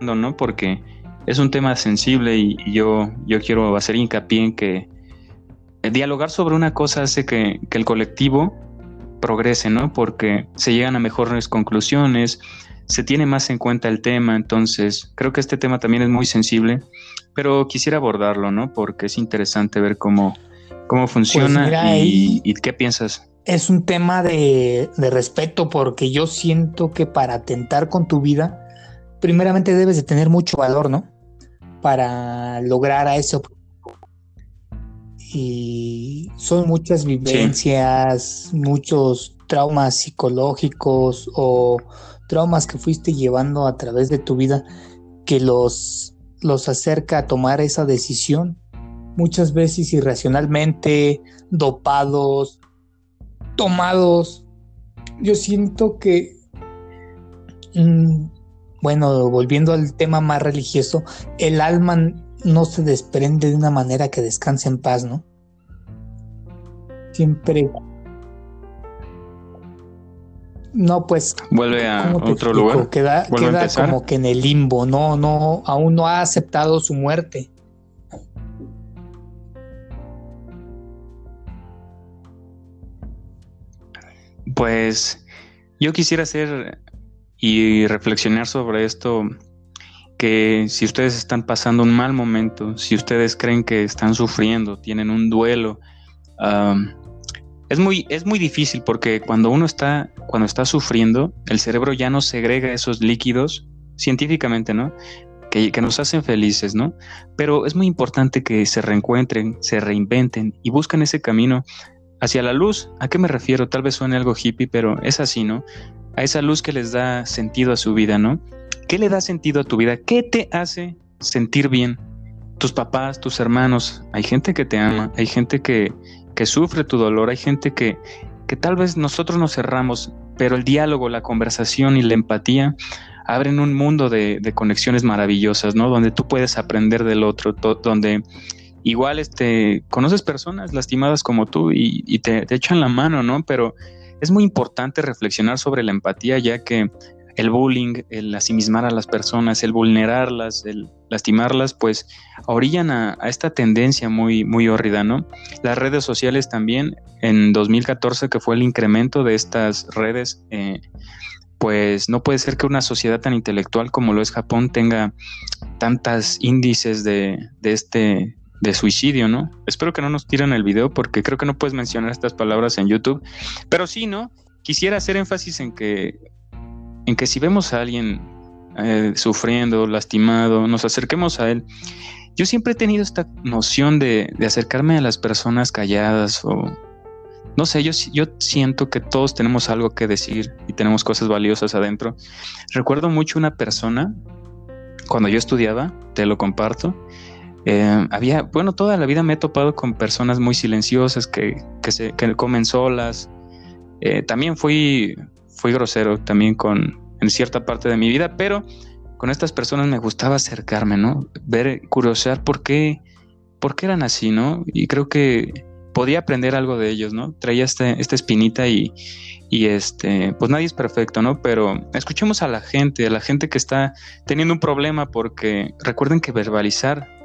¿no? Porque es un tema sensible y, yo, yo quiero hacer hincapié en que dialogar sobre una cosa hace que, que el colectivo progrese, ¿no? Porque se llegan a mejores conclusiones, se tiene más en cuenta el tema, entonces creo que este tema también es muy sensible, pero quisiera abordarlo, ¿no? Porque es interesante ver cómo, cómo funciona pues y, qué piensas. Es un tema de, de, respeto porque yo siento que para atentar con tu vida, primeramente debes de tener mucho valor, ¿no? Para lograr a eso. Y son muchas vivencias, muchos traumas psicológicos o traumas que fuiste llevando a través de tu vida que los, los acerca a tomar esa decisión, muchas veces irracionalmente, dopados, tomados. Yo siento que, mm, bueno, volviendo al tema más religioso, el alma no se desprende de una manera que descanse en paz, ¿no? Siempre no, pues. Vuelve a otro lugar. Queda, queda como que en el limbo, no, no, aún no ha aceptado su muerte. Pues yo quisiera hacer y reflexionar sobre esto, que si ustedes están pasando un mal momento, si ustedes creen que están sufriendo, tienen un duelo, es muy, es muy difícil porque cuando uno está, cuando está sufriendo, el cerebro ya no segrega esos líquidos científicamente, ¿no? Que, que, nos hacen felices, ¿no? Pero es muy importante que se reencuentren, se reinventen y busquen ese camino hacia la luz. ¿A qué me refiero? Tal vez suene algo hippie, pero es así, ¿no? A esa luz que les da sentido a su vida, ¿no? ¿Qué le da sentido a tu vida? ¿Qué te hace sentir bien? Tus papás, tus hermanos, hay gente que te ama, hay gente que, que sufre tu dolor, hay gente que, que tal vez nosotros nos cerramos, pero el diálogo, la conversación y la empatía abren un mundo de, conexiones maravillosas, ¿no? Donde tú puedes aprender del otro, donde igual este, conoces personas lastimadas como tú y, te, te, echan la mano, ¿no? Pero es muy importante reflexionar sobre la empatía, ya que el bullying, el asimismar a las personas, el vulnerarlas, el lastimarlas, pues orillan a, esta tendencia muy, muy hórrida, ¿no? Las redes sociales también, en 2014, que fue el incremento de estas redes, eh, pues no puede ser que una sociedad tan intelectual como lo es Japón tenga tantos índices de, de este de suicidio, ¿no? Espero que no nos tiren el video porque creo que no puedes mencionar estas palabras en YouTube, pero sí, ¿no? Quisiera hacer énfasis en que en que si vemos a alguien eh, sufriendo, lastimado, nos acerquemos a él. Yo siempre he tenido esta noción de, acercarme a las personas calladas o no sé, yo, yo siento que todos tenemos algo que decir y tenemos cosas valiosas adentro. Recuerdo mucho una persona, cuando yo estudiaba, te lo comparto, eh, había, bueno, toda la vida me he topado con personas muy silenciosas que, que, se, que comen solas. Eh, también fui, fui grosero también con en cierta parte de mi vida, pero con estas personas me gustaba acercarme, ¿no? Ver, curiosear por qué, por qué eran así, ¿no? Y creo que podía aprender algo de ellos, ¿no? Traía este, esta espinita y, y este, pues nadie es perfecto, ¿no? Pero escuchemos a la gente, a la gente que está teniendo un problema, porque recuerden que verbalizar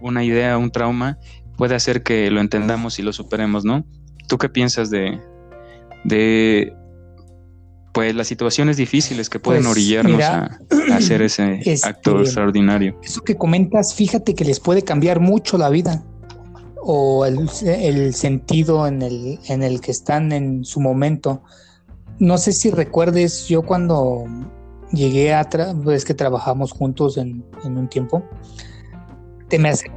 una idea, un trauma, puede hacer que lo entendamos y lo superemos, ¿no? ¿Tú qué piensas de, de pues las situaciones difíciles que pueden pues, orillarnos a, hacer ese *clears throat* este, acto extraordinario. Eso que comentas, fíjate que les puede cambiar mucho la vida o el, sentido en el, en el que están en su momento. No sé si recuerdes, yo cuando llegué a, es que trabajamos juntos en, en un tiempo, te me hace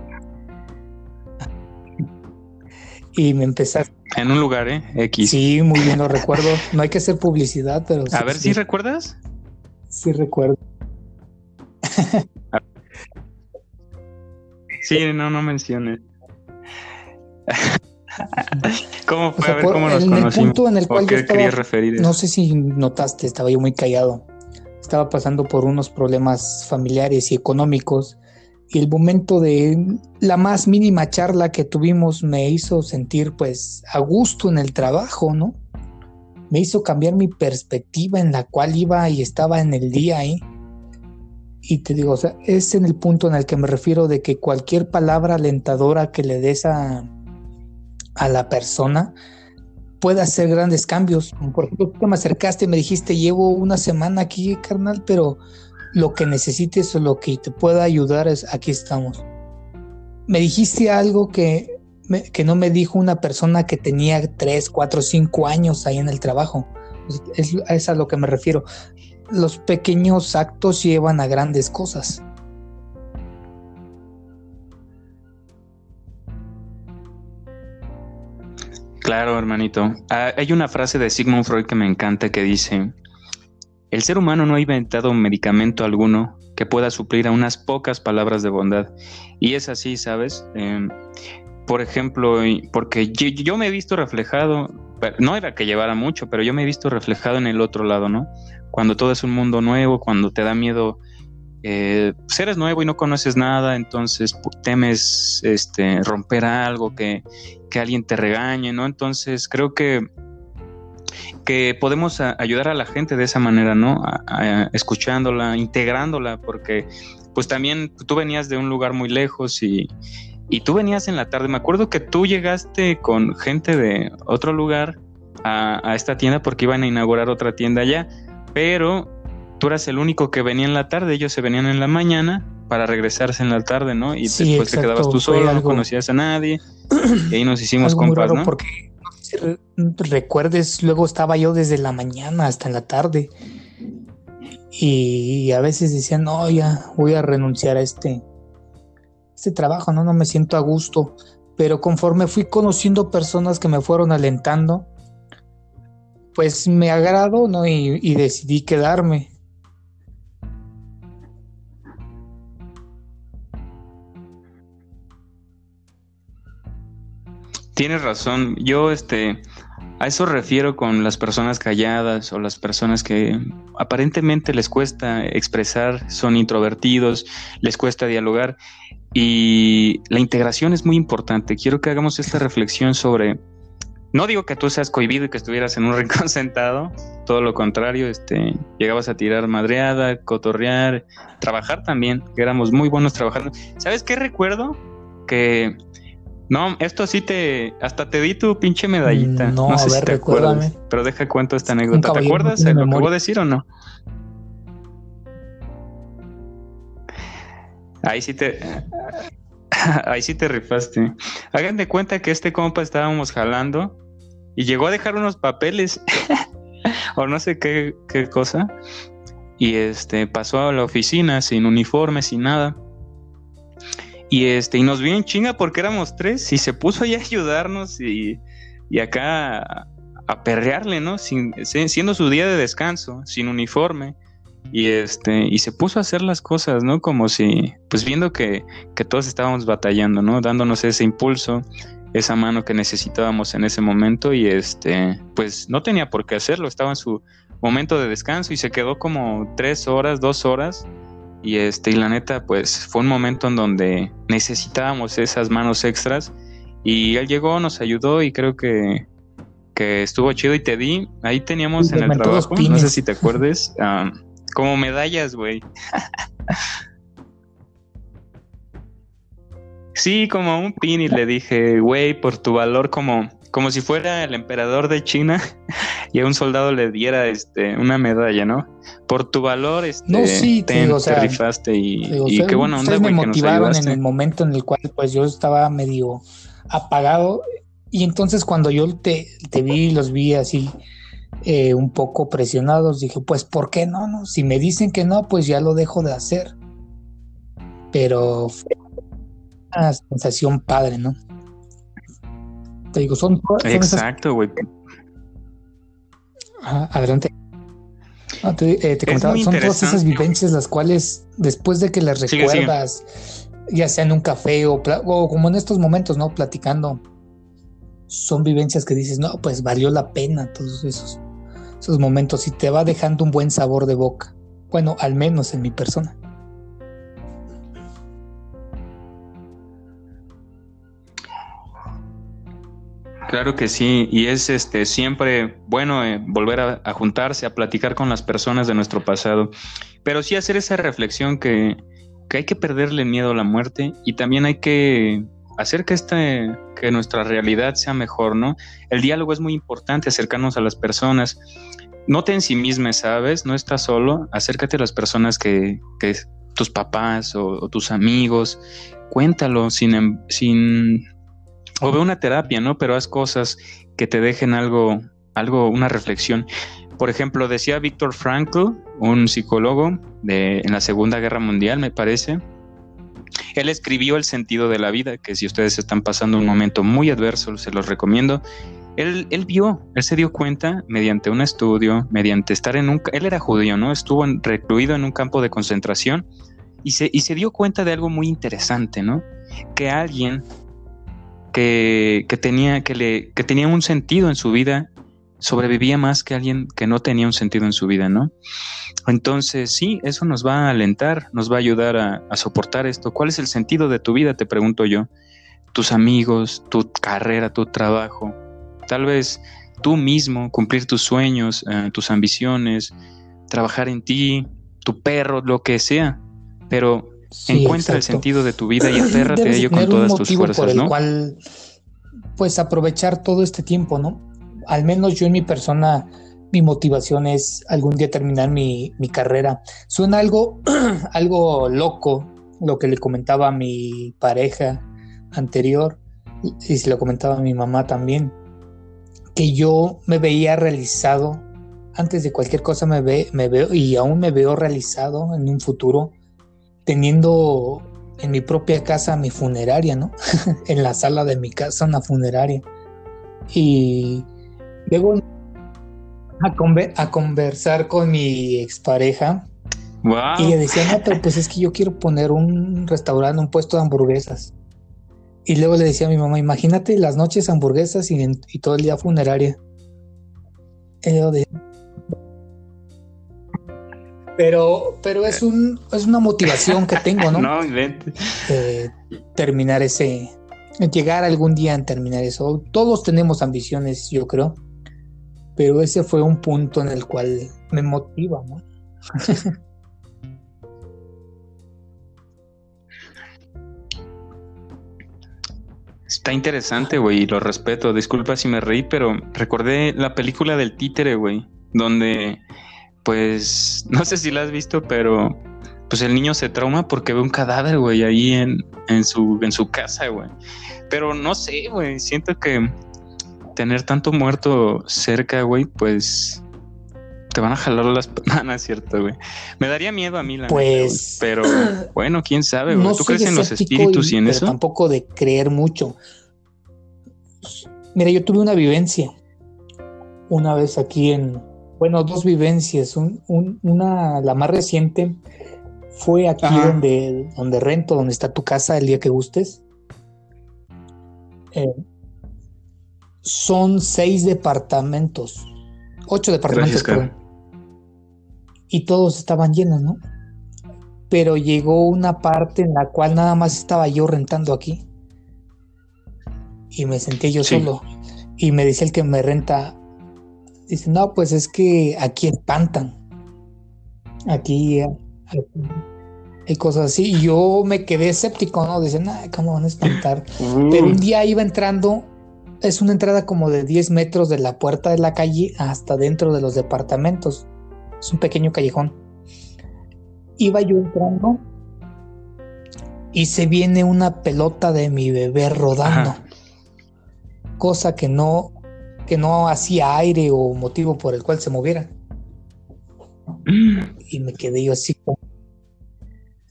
y me empezaste en un lugar, ¿eh? X. Sí, muy bien, lo recuerdo. No hay que hacer publicidad, pero. A ver, si recuerdas? Sí, recuerdo. sí, no, no menciones. *laughs* ¿Cómo fue? a ver, ¿cómo nos en El punto en el cual querías referir? No sé si notaste, estaba yo muy callado. Estaba pasando por unos problemas familiares y económicos y el momento de la más mínima charla que tuvimos me hizo sentir pues a gusto en el trabajo, ¿no? Me hizo cambiar mi perspectiva en la cual iba y estaba en el día ahí. Y te digo, o sea, es en el punto en el que me refiero de que cualquier palabra alentadora que le des a, a la persona puede hacer grandes cambios. Por ejemplo, tú me acercaste y me dijiste, llevo una semana aquí, carnal, pero lo que necesites o lo que te pueda ayudar es aquí estamos. Me dijiste algo que, que no me dijo una persona que tenía 3, 4, 5 años ahí en el trabajo. Es, es a lo que me refiero. Los pequeños actos llevan a grandes cosas. Claro, hermanito. Ah, hay una frase de Sigmund Freud que me encanta que dice, el ser humano no ha inventado medicamento alguno que pueda suplir a unas pocas palabras de bondad. Y es así, ¿sabes? Em, por ejemplo, porque yo, me he visto reflejado, no era que llevara mucho, pero yo me he visto reflejado en el otro lado, ¿no? Cuando todo es un mundo nuevo, cuando te da miedo, eh, pues eres nuevo y no conoces nada, entonces temes este, romper algo, que, que alguien te regañe, ¿no? Entonces creo que que podemos ayudar a la gente de esa manera, ¿no? escuchándola, integrándola, porque pues también tú venías de un lugar muy lejos y, tú venías en la tarde. Me acuerdo que tú llegaste con gente de otro lugar a, esta tienda porque iban a inaugurar otra tienda allá, pero tú eras el único que venía en la tarde, ellos se venían en la mañana para regresarse en la tarde, ¿no? Y después te quedabas tú solo, no conocías a nadie, *clears throat* y ahí nos hicimos compas, ¿no? Porque recuerdes, luego estaba yo desde la mañana hasta la tarde. Y a veces decía, no, ya voy a renunciar a este, este trabajo, no, no me siento a gusto. Pero conforme fui conociendo personas que me fueron alentando, pues me agradó, ¿no? Y decidí quedarme. Tienes razón. Yo, este, a eso refiero con las personas calladas o las personas que aparentemente les cuesta expresar, son introvertidos, les cuesta dialogar. Y la integración es muy importante. Quiero que hagamos esta reflexión sobre no digo que tú seas cohibido y que estuvieras en un *laughs* rincón sentado, todo lo contrario, este, llegabas a tirar madreada, cotorrear, trabajar también, éramos muy buenos trabajando. ¿Sabes qué recuerdo? Que no, esto sí te, hasta te di tu pinche medallita. No, no sé si te acuerdas, pero deja cuento esta anécdota. ¿Te acuerdas de lo que voy a decir o no? Ahí sí te, *laughs* ahí sí te rifaste. Hagan de cuenta que este compa estábamos jalando y llegó a dejar unos papeles *laughs* o no sé qué, qué, cosa. Y este pasó a la oficina sin uniforme, sin nada. Y este, y nos vio en chinga porque éramos tres y se puso ahí a ayudarnos y, y acá a, perrearle, ¿no? Sin, siendo su día de descanso, sin uniforme. Y este, y se puso a hacer las cosas, ¿no? Como si, pues viendo que, que todos estábamos batallando, ¿no? Dándonos ese impulso esa mano que necesitábamos en ese momento y este, pues no tenía por qué hacerlo, estaba en su momento de descanso y se quedó como tres horas, dos horas y este, y la neta, pues fue un momento en donde necesitábamos esas manos extras y él llegó, nos ayudó y creo que, que estuvo chido y te di, ahí teníamos en el trabajo, no sé si te acuerdes, *laughs* como medallas, güey. Sí, como un pin y le dije, güey, por tu valor como, como si fuera el emperador de China *laughs* y a un soldado le diera este una medalla, ¿no? Por tu valor, este, no, sí, te, rifaste y, qué bueno onda, me motivaron en el momento en el cual pues yo estaba medio apagado y entonces cuando yo te, te vi, los vi así eh, un poco presionados, dije, pues, ¿por qué no? no? Si me dicen que no, pues ya lo dejo de hacer. Pero una sensación padre, ¿no? Te digo, son. Exacto, güey. adelante. te, eh, comentaba, son todas esas vivencias las cuales después de que las recuerdas, ya sea en un café o, o, como en estos momentos, ¿no? Platicando, son vivencias que dices, no, pues valió la pena todos esos, esos momentos y te va dejando un buen sabor de boca. Bueno, al menos en mi persona. Claro que sí, y es este siempre bueno eh, volver a, juntarse, a platicar con las personas de nuestro pasado, pero sí hacer esa reflexión que, hay que perderle miedo a la muerte y también hay que hacer que este, que nuestra realidad sea mejor, ¿no? El diálogo es muy importante, acercarnos a las personas. No te ensimismes, ¿sabes? No estás solo. Acércate a las personas que, que tus papás o, o, tus amigos. Cuéntalo sin, em, sin o ve una terapia, ¿no? Pero haz cosas que te dejen algo, algo, una reflexión. Por ejemplo, decía Víctor Frankl, un psicólogo en la Segunda Guerra Mundial, me parece. Él escribió El sentido de la vida, que si ustedes están pasando un momento muy adverso, se los recomiendo. Él, él vio, él se dio cuenta mediante un estudio, mediante estar en un... Él era judío, ¿no? Estuvo recluido en un campo de concentración y se, y se dio cuenta de algo muy interesante, ¿no? Que alguien que, tenía, que, le, que tenía un sentido en su vida, sobrevivía más que alguien que no tenía un sentido en su vida, ¿no? Entonces, sí, eso nos va a alentar, nos va a ayudar a, soportar esto. ¿Cuál es el sentido de tu vida? Te pregunto yo. Tus amigos, tu carrera, tu trabajo. Tal vez tú mismo, cumplir tus sueños, eh, tus ambiciones, trabajar en ti, tu perro, lo que sea. Pero Encuentra el sentido de tu vida y *clears throat* aférrate a ello con todas tus fuerzas, por el cual, pues aprovechar todo este tiempo, ¿no? Al menos yo en mi persona, mi motivación es algún día terminar mi, mi carrera. Suena algo, *clears throat* algo loco lo que le comentaba a mi pareja anterior y se lo comentaba a mi mamá también, que yo me veía realizado antes de cualquier cosa me, ve, me veo y aún me veo realizado en un futuro teniendo en mi propia casa mi funeraria, ¿no? *laughs* en la sala de mi casa una funeraria. Y luego a, conversar con mi expareja. Y ella decía, no, pero pues es que yo quiero poner un restaurante, un puesto de hamburguesas. Y luego le decía a mi mamá, imagínate las noches hamburguesas y, y todo el día funeraria. Pero, pero es un es una motivación que tengo, ¿no? *laughs* no, terminar ese, llegar algún día a terminar eso. Todos tenemos ambiciones, yo creo, pero ese fue un punto en el cual me motiva, ¿no? *laughs* Está interesante, güey, y lo respeto. Disculpa si me reí, pero recordé la película del títere, güey, donde, pues, *laughs* no sé si la has visto, pero pues el niño se trauma porque ve un cadáver, güey, ahí en, en, su, en su casa, güey. Pero no sé, güey, siento que tener tanto muerto cerca, güey, pues te van a jalar las... *laughs* No, es cierto, güey. Me daría miedo a mí, la Pues... pero *clears throat* bueno, quién sabe, güey. ¿Tú crees en los espíritus y, en eso? Tampoco de creer mucho. Mira, yo tuve una vivencia una vez aquí en... Bueno, dos vivencias. una, la más reciente fue aquí donde, donde rento, donde está tu casa el día que gustes. Eh, son seis departamentos, ocho departamentos, y todos estaban llenos, ¿no? Pero llegó una parte en la cual nada más estaba yo rentando aquí. Y me senté yo solo. Y me dice el que me renta, dice, no, pues es que aquí espantan. Aquí, hay cosas así. Y yo me quedé escéptico, ¿no? Dicen, ay, ¿cómo van a espantar? Pero un día iba entrando, es una entrada como de 10 metros de la puerta de la calle hasta dentro de los departamentos. Es un pequeño callejón. Iba yo entrando y se viene una pelota de mi bebé rodando. Cosa que no, que no hacía aire o motivo por el cual se moviera. *clears throat* Y me quedé yo así.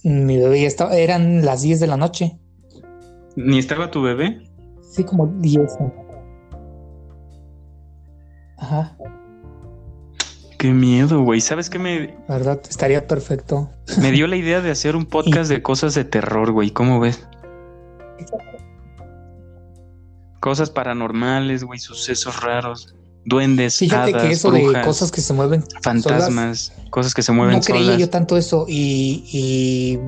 Mi bebé ya estaba, eran las 10 de la noche. ¿Ni estaba tu bebé? Sí, como 10. Ajá. Qué miedo, güey. ¿Sabes qué me. verdad, estaría perfecto. Me dio la idea de hacer un podcast *laughs* de cosas de terror, güey. ¿Cómo ves? Cosas paranormales, güey, sucesos raros, duendes, Fíjate que eso de cosas que se mueven, fantasmas, cosas que se mueven. No creía yo tanto eso y, y,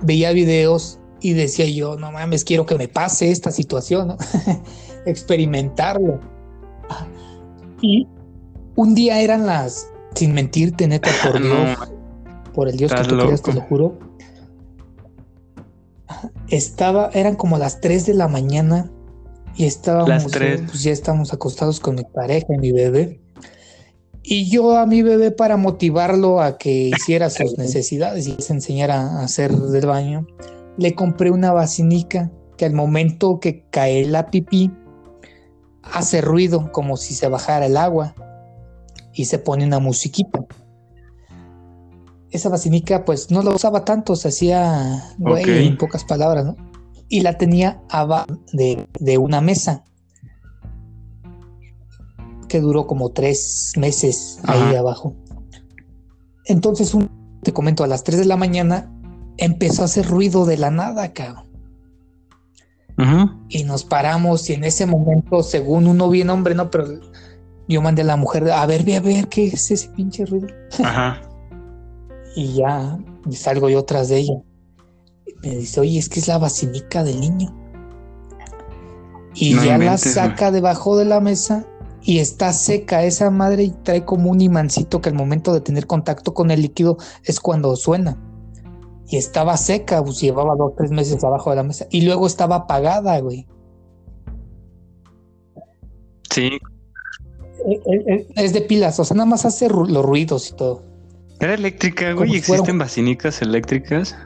veía videos y decía yo, no mames, quiero que me pase esta situación, ¿no? *laughs* experimentarlo. Y un día eran las, sin mentirte, neta, *laughs* por Dios, por el Dios que tú creas, te lo juro. Estaba, eran como las 3 de la mañana y estábamos, pues ya estábamos acostados con mi pareja y mi bebé. Y yo a mi bebé para motivarlo a que hiciera sus *laughs* necesidades y se enseñara a hacer del baño, le compré una vacinica que al momento que cae la pipí hace ruido como si se bajara el agua y se pone una musiquita. Esa vacinica pues no la usaba tanto, se hacía güey en pocas palabras, ¿no? Y la tenía abajo de, una mesa que duró como tres meses ahí abajo. Entonces, un, te comento, a las 3 de la mañana empezó a hacer ruido de la nada, cabrón. Y nos paramos y en ese momento, según uno bien hombre, no, pero yo mandé a la mujer, a ver, ve a ver qué es ese pinche ruido. Ajá. *laughs* y ya salgo yo tras de ella. Me dice, oye, es que es la vacinica del niño. Y ya la saca debajo de la mesa y está seca esa madre y trae como un imancito que al momento de tener contacto con el líquido es cuando suena. Y estaba seca, pues llevaba dos, tres meses abajo de la mesa. Y luego estaba apagada, güey. Sí, eh, eh, eh, es de pilas, o sea, nada más hace los ruidos y todo. ¿Era eléctrica, güey? ¿Existen vacinicas eléctricas?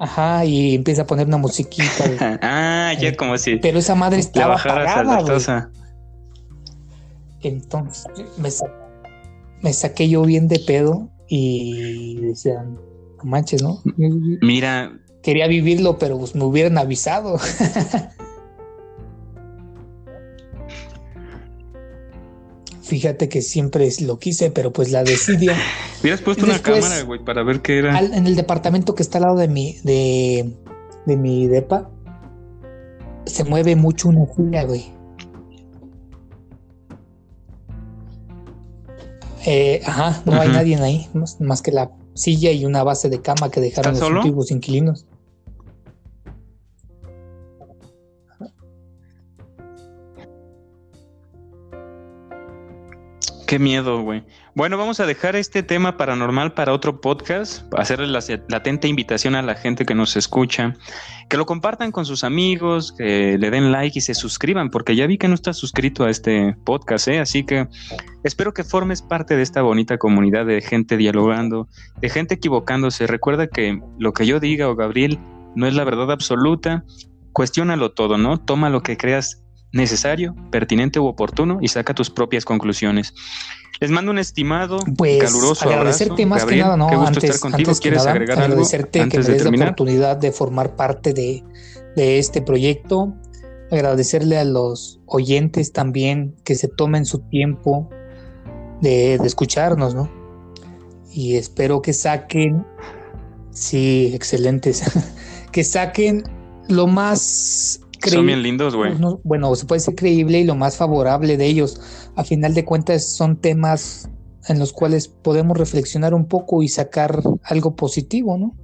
Ajá, y empieza a poner una musiquita. *laughs* ah, ya como si. Pero esa madre estaba apagada, Entonces me, saqué yo bien de pedo y decían, manches, ¿no? Mira. Quería vivirlo, pero pues me hubieran avisado. *laughs* Fíjate que siempre lo quise, pero pues la decidió. *laughs* Hubieras puesto una cámara, güey, para ver qué era. en el departamento que está al lado de mi, de, de mi depa, se mueve mucho una silla, güey. Eh, ajá, no hay nadie ahí, más, que la silla y una base de cama que dejaron los antiguos inquilinos. Qué miedo, güey. Bueno, vamos a dejar este tema paranormal para otro podcast, hacerle la latente invitación a la gente que nos escucha, que lo compartan con sus amigos, que le den like y se suscriban, porque ya vi que no estás suscrito a este podcast, ¿eh? así que espero que formes parte de esta bonita comunidad de gente dialogando, de gente equivocándose. Recuerda que lo que yo diga o Gabriel no es la verdad absoluta, cuestiónalo todo, ¿no? Toma lo que creas necesario, pertinente u oportuno y saca tus propias conclusiones. Les mando un estimado, pues, caluroso agradecerte más que nada, ¿no? antes, estar contigo. ¿Quieres agregar algo antes que me des la oportunidad de formar parte de, de este proyecto. Agradecerle a los oyentes también que se tomen su tiempo de, de escucharnos, ¿no? Y espero que saquen, sí, excelentes, *laughs* que saquen lo más son bien lindos, güey. Bueno, se puede ser creíble y lo más favorable de ellos. A final de cuentas son temas en los cuales podemos reflexionar un poco y sacar algo positivo, ¿no?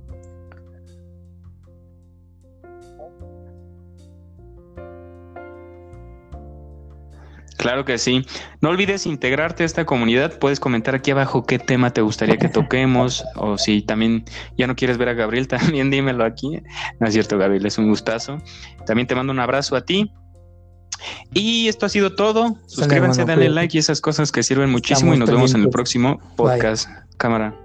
Claro que sí. No olvides integrarte a esta comunidad. Puedes comentar aquí abajo qué tema te gustaría que toquemos o si también ya no quieres ver a Gabriel, *laughs* también dímelo aquí. No es cierto, Gabriel, es un gustazo. También te mando un abrazo a ti. Y esto ha sido todo. Suscríbanse, denle like y esas cosas que sirven muchísimo y nos vemos en el próximo podcast. Cámara.